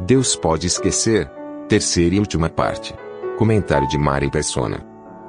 Deus pode esquecer. Terceira e última parte. Comentário de Mari Persona.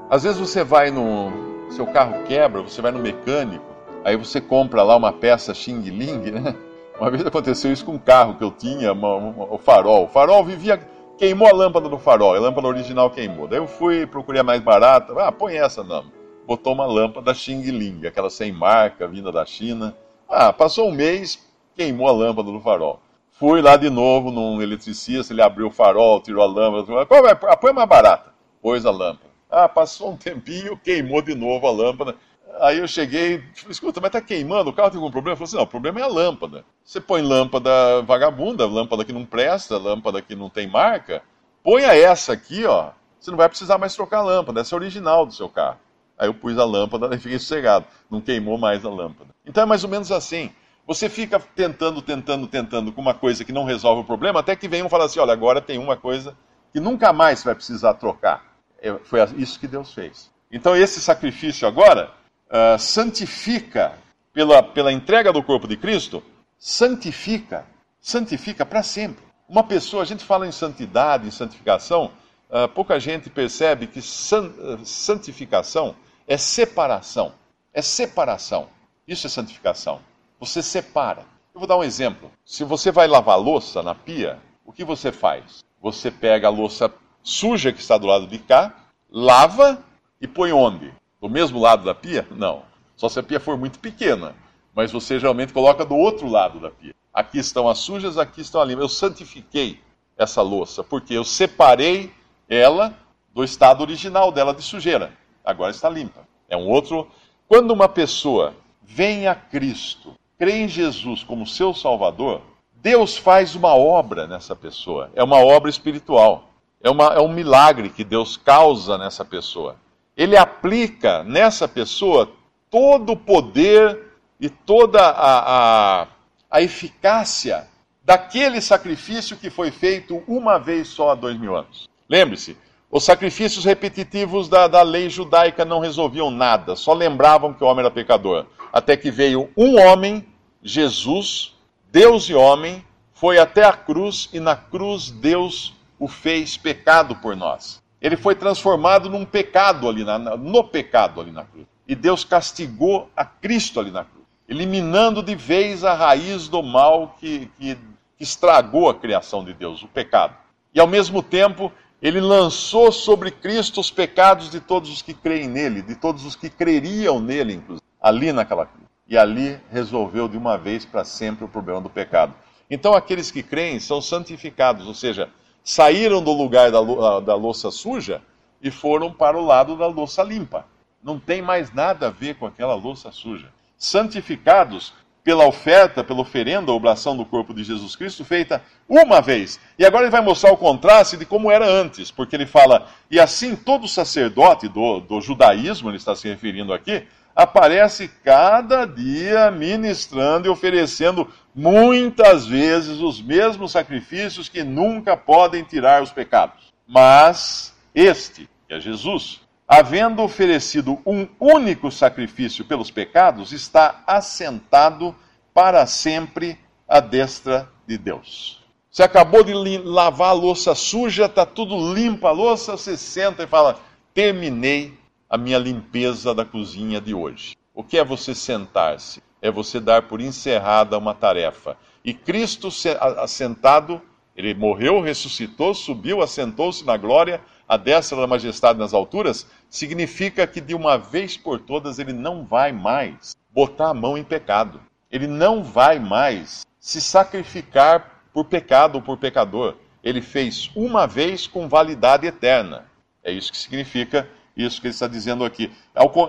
Às vezes você vai no. Seu carro quebra, você vai no mecânico, aí você compra lá uma peça Xing Ling, né? Uma vez aconteceu isso com um carro que eu tinha, uma- uma- o farol. O farol vivia. Queimou a lâmpada do farol, a lâmpada original queimou. Daí eu fui, procurei a mais barata. Ah, põe essa não. Botou uma lâmpada Xing Ling, aquela sem marca, vinda da China. Ah, passou um mês, queimou a lâmpada do farol. Fui lá de novo num eletricista, ele abriu o farol, tirou a lâmpada. Vai? Ah, põe a mais barata. Pôs a lâmpada. Ah, passou um tempinho, queimou de novo a lâmpada. Aí eu cheguei, escuta, mas tá queimando, o carro tem algum problema? Ele falou assim, não, o problema é a lâmpada. Você põe lâmpada vagabunda, lâmpada que não presta, lâmpada que não tem marca, ponha essa aqui, ó, você não vai precisar mais trocar a lâmpada, essa é a original do seu carro. Aí eu pus a lâmpada e fiquei sossegado, não queimou mais a lâmpada. Então é mais ou menos assim. Você fica tentando, tentando, tentando com uma coisa que não resolve o problema, até que vem um fala assim, olha, agora tem uma coisa que nunca mais vai precisar trocar. É, Foi isso que Deus fez. Então esse sacrifício agora ah, santifica, pela, pela entrega do corpo de Cristo, santifica, santifica para sempre. Uma pessoa, a gente fala em santidade, em santificação, ah, pouca gente percebe que san- ah, santificação é separação. É separação. Isso é santificação. Você separa. Eu vou dar um exemplo. Se você vai lavar louça na pia, o que você faz? Você pega a louça suja que está do lado de cá, lava e põe onde? Do mesmo lado da pia? Não. Só se a pia for muito pequena. Mas você geralmente coloca do outro lado da pia. Aqui estão as sujas, aqui estão as limpas. Eu santifiquei essa louça, porque eu separei ela do estado original dela de sujeira. Agora está limpa. É um outro. Quando uma pessoa vem a Cristo, crê em Jesus como seu Salvador, Deus faz uma obra nessa pessoa. É uma obra espiritual. É, uma, é um milagre que Deus causa nessa pessoa. Ele aplica nessa pessoa todo o poder e toda a, a, a eficácia daquele sacrifício que foi feito uma vez só há dois mil anos. Lembre-se, os sacrifícios repetitivos da, da lei judaica não resolviam nada, só lembravam que o homem era pecador. Até que veio um homem, Jesus, Deus e homem, foi até a cruz e na cruz Deus o fez pecado por nós. Ele foi transformado num pecado ali, na, no pecado ali na cruz. E Deus castigou a Cristo ali na cruz, eliminando de vez a raiz do mal que, que, que estragou a criação de Deus, o pecado. E ao mesmo tempo, ele lançou sobre Cristo os pecados de todos os que creem nele, de todos os que creriam nele, inclusive, ali naquela cruz. E ali resolveu de uma vez para sempre o problema do pecado. Então, aqueles que creem são santificados, ou seja, saíram do lugar da, lou- da louça suja e foram para o lado da louça limpa. Não tem mais nada a ver com aquela louça suja. Santificados pela oferta, pela oferenda, oblação do corpo de Jesus Cristo feita uma vez. E agora ele vai mostrar o contraste de como era antes, porque ele fala, e assim todo sacerdote do, do judaísmo, ele está se referindo aqui, aparece cada dia ministrando e oferecendo muitas vezes os mesmos sacrifícios que nunca podem tirar os pecados. Mas este, que é Jesus, havendo oferecido um único sacrifício pelos pecados, está assentado para sempre à destra de Deus. Você acabou de lavar a louça suja, está tudo limpa a louça, você senta e fala: terminei a minha limpeza da cozinha de hoje. O que é você sentar-se? É você dar por encerrada uma tarefa. E Cristo se- a- assentado, ele morreu, ressuscitou, subiu, assentou-se na glória, à destra da majestade nas alturas, significa que de uma vez por todas ele não vai mais botar a mão em pecado. Ele não vai mais se sacrificar por pecado ou por pecador. Ele fez uma vez com validade eterna. É isso que significa isso que ele está dizendo aqui.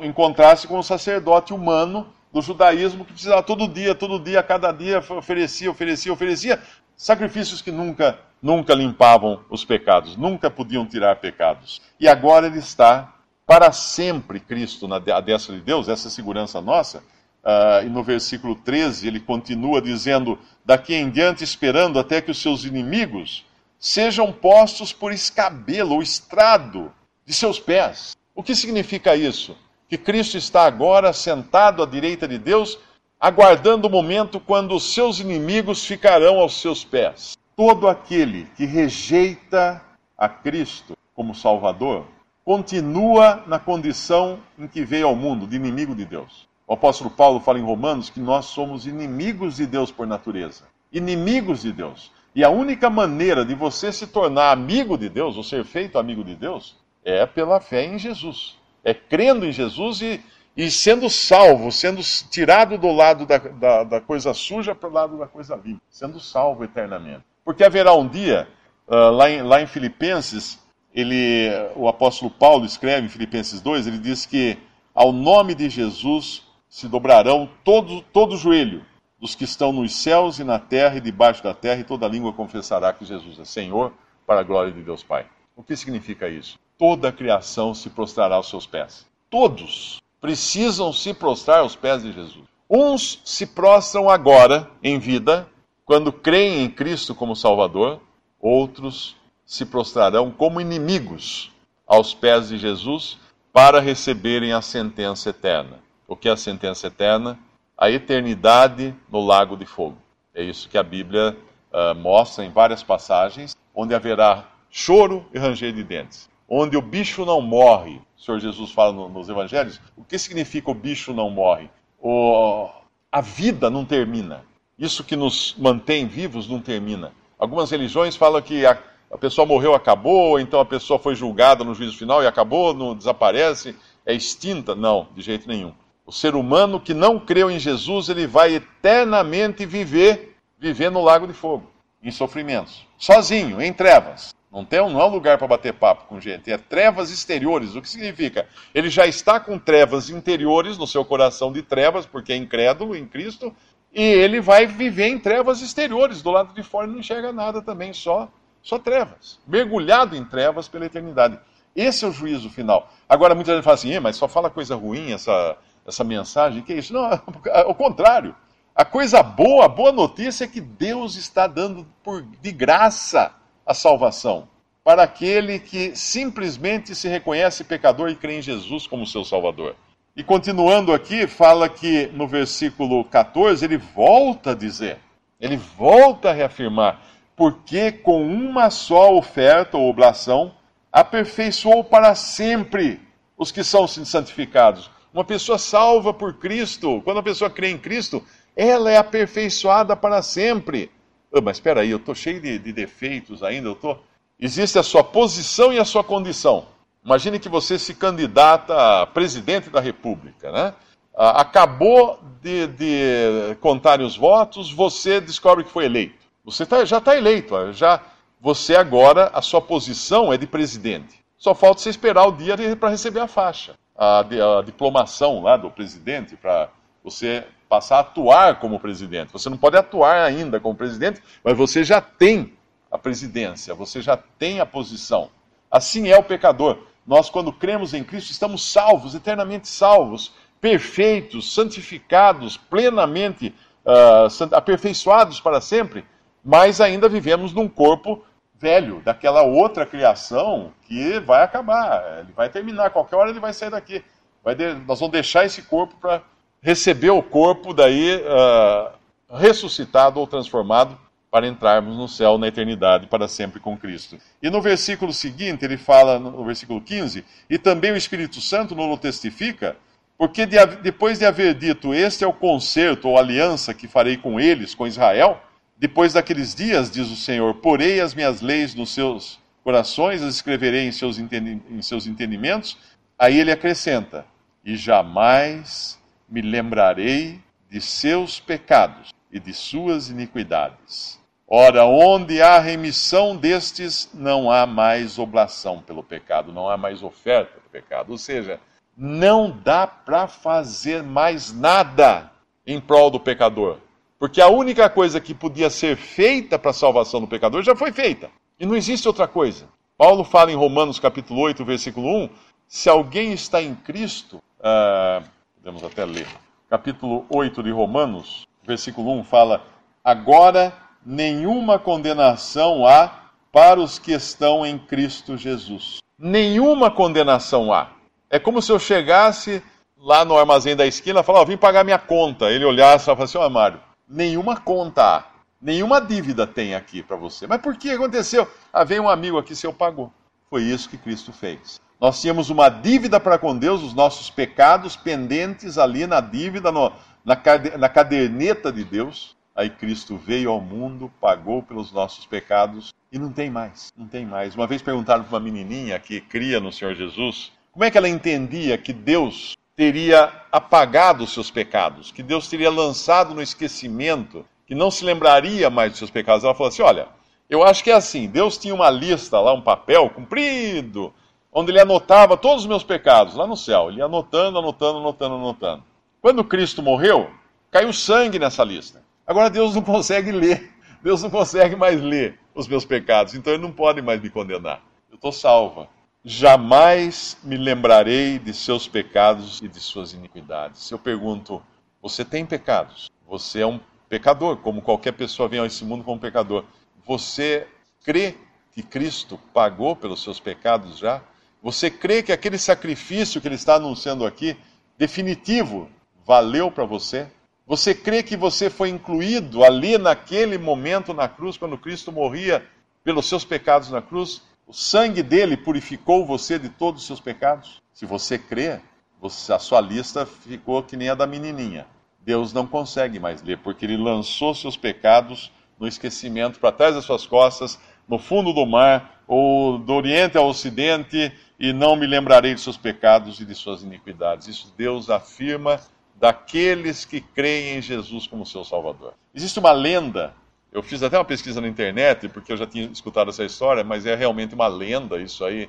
Em contraste com o sacerdote humano do judaísmo que precisava todo dia, todo dia, cada dia oferecia, oferecia, oferecia sacrifícios que nunca, nunca limpavam os pecados, nunca podiam tirar pecados. E agora ele está para sempre Cristo na destra de Deus, essa é segurança nossa. Uh, e no versículo 13 ele continua dizendo: Daqui em diante esperando até que os seus inimigos sejam postos por escabelo ou estrado de seus pés. O que significa isso? Que Cristo está agora sentado à direita de Deus, aguardando o momento quando os seus inimigos ficarão aos seus pés. Todo aquele que rejeita a Cristo como Salvador continua na condição em que veio ao mundo, de inimigo de Deus. O apóstolo Paulo fala em Romanos que nós somos inimigos de Deus por natureza. Inimigos de Deus. E a única maneira de você se tornar amigo de Deus, ou ser feito amigo de Deus, é pela fé em Jesus. É crendo em Jesus e, e sendo salvo, sendo tirado do lado da, da, da coisa suja para o lado da coisa limpa, sendo salvo eternamente. Porque haverá um dia, uh, lá, em, lá em Filipenses, ele, o apóstolo Paulo escreve em Filipenses 2, ele diz que ao nome de Jesus se dobrarão todo, todo o joelho dos que estão nos céus e na terra e debaixo da terra, e toda língua confessará que Jesus é Senhor, para a glória de Deus Pai. O que significa isso? Toda a criação se prostrará aos seus pés. Todos precisam se prostrar aos pés de Jesus. Uns se prostram agora, em vida, quando creem em Cristo como Salvador, outros se prostrarão como inimigos aos pés de Jesus para receberem a sentença eterna. O que é a sentença eterna? A eternidade no lago de fogo. É isso que a Bíblia uh, mostra em várias passagens, onde haverá choro e ranger de dentes. Onde o bicho não morre. O Senhor Jesus fala no, nos evangelhos. O que significa o bicho não morre? O, a vida não termina. Isso que nos mantém vivos não termina. Algumas religiões falam que a, a pessoa morreu, acabou, então a pessoa foi julgada no juízo final e acabou, não desaparece, é extinta. Não, de jeito nenhum. O ser humano que não creu em Jesus, ele vai eternamente viver, viver no lago de fogo, em sofrimentos, sozinho, em trevas. Não, tem, não é lugar para bater papo com gente, é trevas exteriores. O que significa? Ele já está com trevas interiores no seu coração de trevas, porque é incrédulo em Cristo, e ele vai viver em trevas exteriores. Do lado de fora não enxerga nada também, só, só trevas. Mergulhado em trevas pela eternidade. Esse é o juízo final. Agora, muita gente fala assim, mas só fala coisa ruim essa, essa mensagem, que é isso? Não, ao contrário. A coisa boa, a boa notícia é que Deus está dando por, de graça a salvação para aquele que simplesmente se reconhece pecador e crê em Jesus como seu Salvador. E continuando aqui, fala que no versículo 14 ele volta a dizer, ele volta a reafirmar, porque com uma só oferta ou oblação aperfeiçoou para sempre os que são santificados. Uma pessoa salva por Cristo, quando a pessoa crê em Cristo, ela é aperfeiçoada para sempre. Oh, mas espera aí, eu estou cheio de, de, defeitos ainda, eu tô... Existe a sua posição e a sua condição. Imagine que você se candidata a presidente da República, né? Acabou de, de contar os votos, você descobre que foi eleito. Você tá, já está eleito, já você agora, a sua posição é de presidente. Só falta você esperar o dia para receber a faixa a, a diplomação lá do presidente para você passar a atuar como presidente. Você não pode atuar ainda como presidente, mas você já tem a presidência, você já tem a posição. Assim é o pecador. Nós, quando cremos em Cristo, estamos salvos, eternamente salvos, perfeitos, santificados, plenamente uh, aperfeiçoados para sempre, mas ainda vivemos num corpo velho, daquela outra criação que vai acabar, ele vai terminar, qualquer hora ele vai sair daqui. De, nós vamos deixar esse corpo para receber o corpo daí uh, ressuscitado ou transformado para entrarmos no céu na eternidade para sempre com Cristo. E no versículo seguinte, ele fala, no versículo 15, e também o Espírito Santo não o testifica, porque de, depois de haver dito, este é o concerto ou aliança que farei com eles, com Israel, depois daqueles dias, diz o Senhor, porei as minhas leis nos seus corações, as escreverei em seus, em seus entendimentos. Aí ele acrescenta: e jamais me lembrarei de seus pecados e de suas iniquidades. Ora, onde há remissão destes, não há mais oblação pelo pecado, não há mais oferta do pecado. Ou seja, não dá para fazer mais nada em prol do pecador. Porque a única coisa que podia ser feita para a salvação do pecador já foi feita. E não existe outra coisa. Paulo fala em Romanos capítulo 8, versículo 1, se alguém está em Cristo, uh, podemos até ler, capítulo 8 de Romanos, versículo 1 fala, agora nenhuma condenação há para os que estão em Cristo Jesus. Nenhuma condenação há. É como se eu chegasse lá no armazém da esquina e falasse, oh, vim pagar minha conta. Ele olhasse e falasse assim, ó oh, Mário, nenhuma conta há. Nenhuma dívida tem aqui para você. Mas por que aconteceu? Ah, veio um amigo aqui, seu pagou. Foi isso que Cristo fez. Nós tínhamos uma dívida para com Deus, os nossos pecados pendentes ali na dívida, no, na, na caderneta de Deus. Aí Cristo veio ao mundo, pagou pelos nossos pecados e não tem mais, não tem mais. Uma vez perguntaram para uma menininha que cria no Senhor Jesus, como é que ela entendia que Deus teria apagado os seus pecados, que Deus teria lançado no esquecimento, que não se lembraria mais dos seus pecados. Ela falou assim: Olha, eu acho que é assim: Deus tinha uma lista lá, um papel comprido, onde ele anotava todos os meus pecados lá no céu. Ele anotando, anotando, anotando, anotando. Quando Cristo morreu, caiu sangue nessa lista. Agora Deus não consegue ler. Deus não consegue mais ler os meus pecados, então ele não pode mais me condenar. Eu estou salva. Jamais me lembrarei de seus pecados e de suas iniquidades. Eu pergunto: você tem pecados? Você é um pecador, como qualquer pessoa vem a esse mundo como pecador. Você crê que Cristo pagou pelos seus pecados já? Você crê que aquele sacrifício que ele está anunciando aqui, definitivo, valeu para você? Você crê que você foi incluído ali naquele momento na cruz, quando Cristo morria pelos seus pecados na cruz? O sangue dele purificou você de todos os seus pecados? Se você crê, você, a sua lista ficou que nem a da menininha. Deus não consegue mais ler, porque ele lançou seus pecados no esquecimento para trás das suas costas, no fundo do mar, ou do Oriente ao Ocidente, e não me lembrarei de seus pecados e de suas iniquidades. Isso Deus afirma daqueles que creem em Jesus como seu Salvador. Existe uma lenda, eu fiz até uma pesquisa na internet, porque eu já tinha escutado essa história, mas é realmente uma lenda, isso aí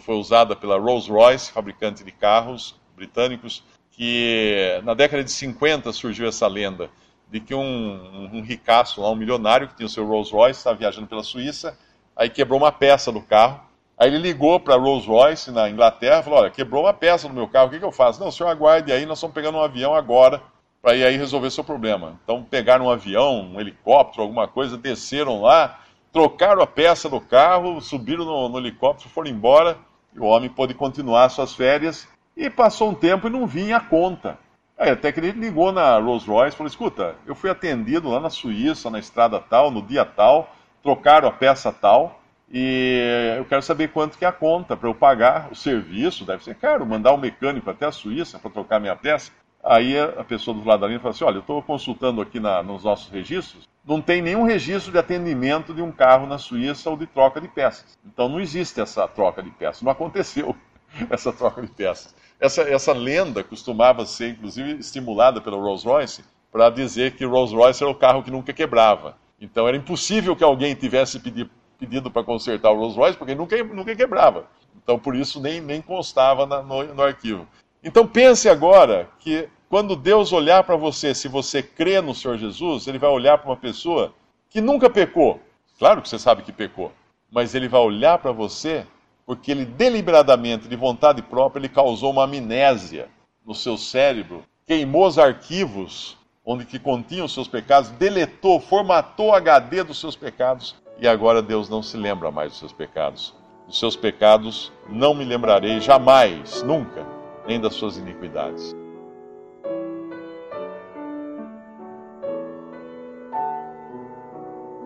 foi usada pela Rolls-Royce, fabricante de carros britânicos, que na década de 50 surgiu essa lenda de que um, um ricaço, um milionário que tinha o seu Rolls-Royce, estava viajando pela Suíça, aí quebrou uma peça do carro, Aí ele ligou para a Rolls Royce na Inglaterra falou: Olha, quebrou uma peça no meu carro, o que, que eu faço? Não, o senhor aguarde aí, nós estamos pegando um avião agora para ir aí resolver seu problema. Então pegaram um avião, um helicóptero, alguma coisa, desceram lá, trocaram a peça do carro, subiram no, no helicóptero, foram embora. E o homem pôde continuar suas férias. E passou um tempo e não vinha a conta. Aí até que ele ligou na Rolls Royce e falou: Escuta, eu fui atendido lá na Suíça, na estrada tal, no dia tal, trocaram a peça tal e eu quero saber quanto que é a conta para eu pagar o serviço, deve ser caro, mandar um mecânico até a Suíça para trocar minha peça. Aí a pessoa do lado da linha fala assim, olha, eu estou consultando aqui na, nos nossos registros, não tem nenhum registro de atendimento de um carro na Suíça ou de troca de peças. Então não existe essa troca de peças, não aconteceu essa troca de peças. Essa, essa lenda costumava ser, inclusive, estimulada pela Rolls-Royce para dizer que Rolls-Royce era o carro que nunca quebrava. Então era impossível que alguém tivesse pedido pedido para consertar o Rolls Royce, porque nunca, nunca quebrava. Então, por isso, nem, nem constava na, no, no arquivo. Então, pense agora que quando Deus olhar para você, se você crê no Senhor Jesus, Ele vai olhar para uma pessoa que nunca pecou. Claro que você sabe que pecou, mas Ele vai olhar para você porque Ele deliberadamente, de vontade própria, Ele causou uma amnésia no seu cérebro, queimou os arquivos onde que continham os seus pecados, deletou, formatou o HD dos seus pecados e agora Deus não se lembra mais dos seus pecados. Dos seus pecados não me lembrarei jamais, nunca, nem das suas iniquidades.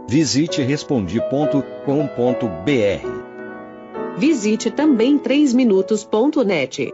Visite respondi.com.br. Visite também 3minutos.net.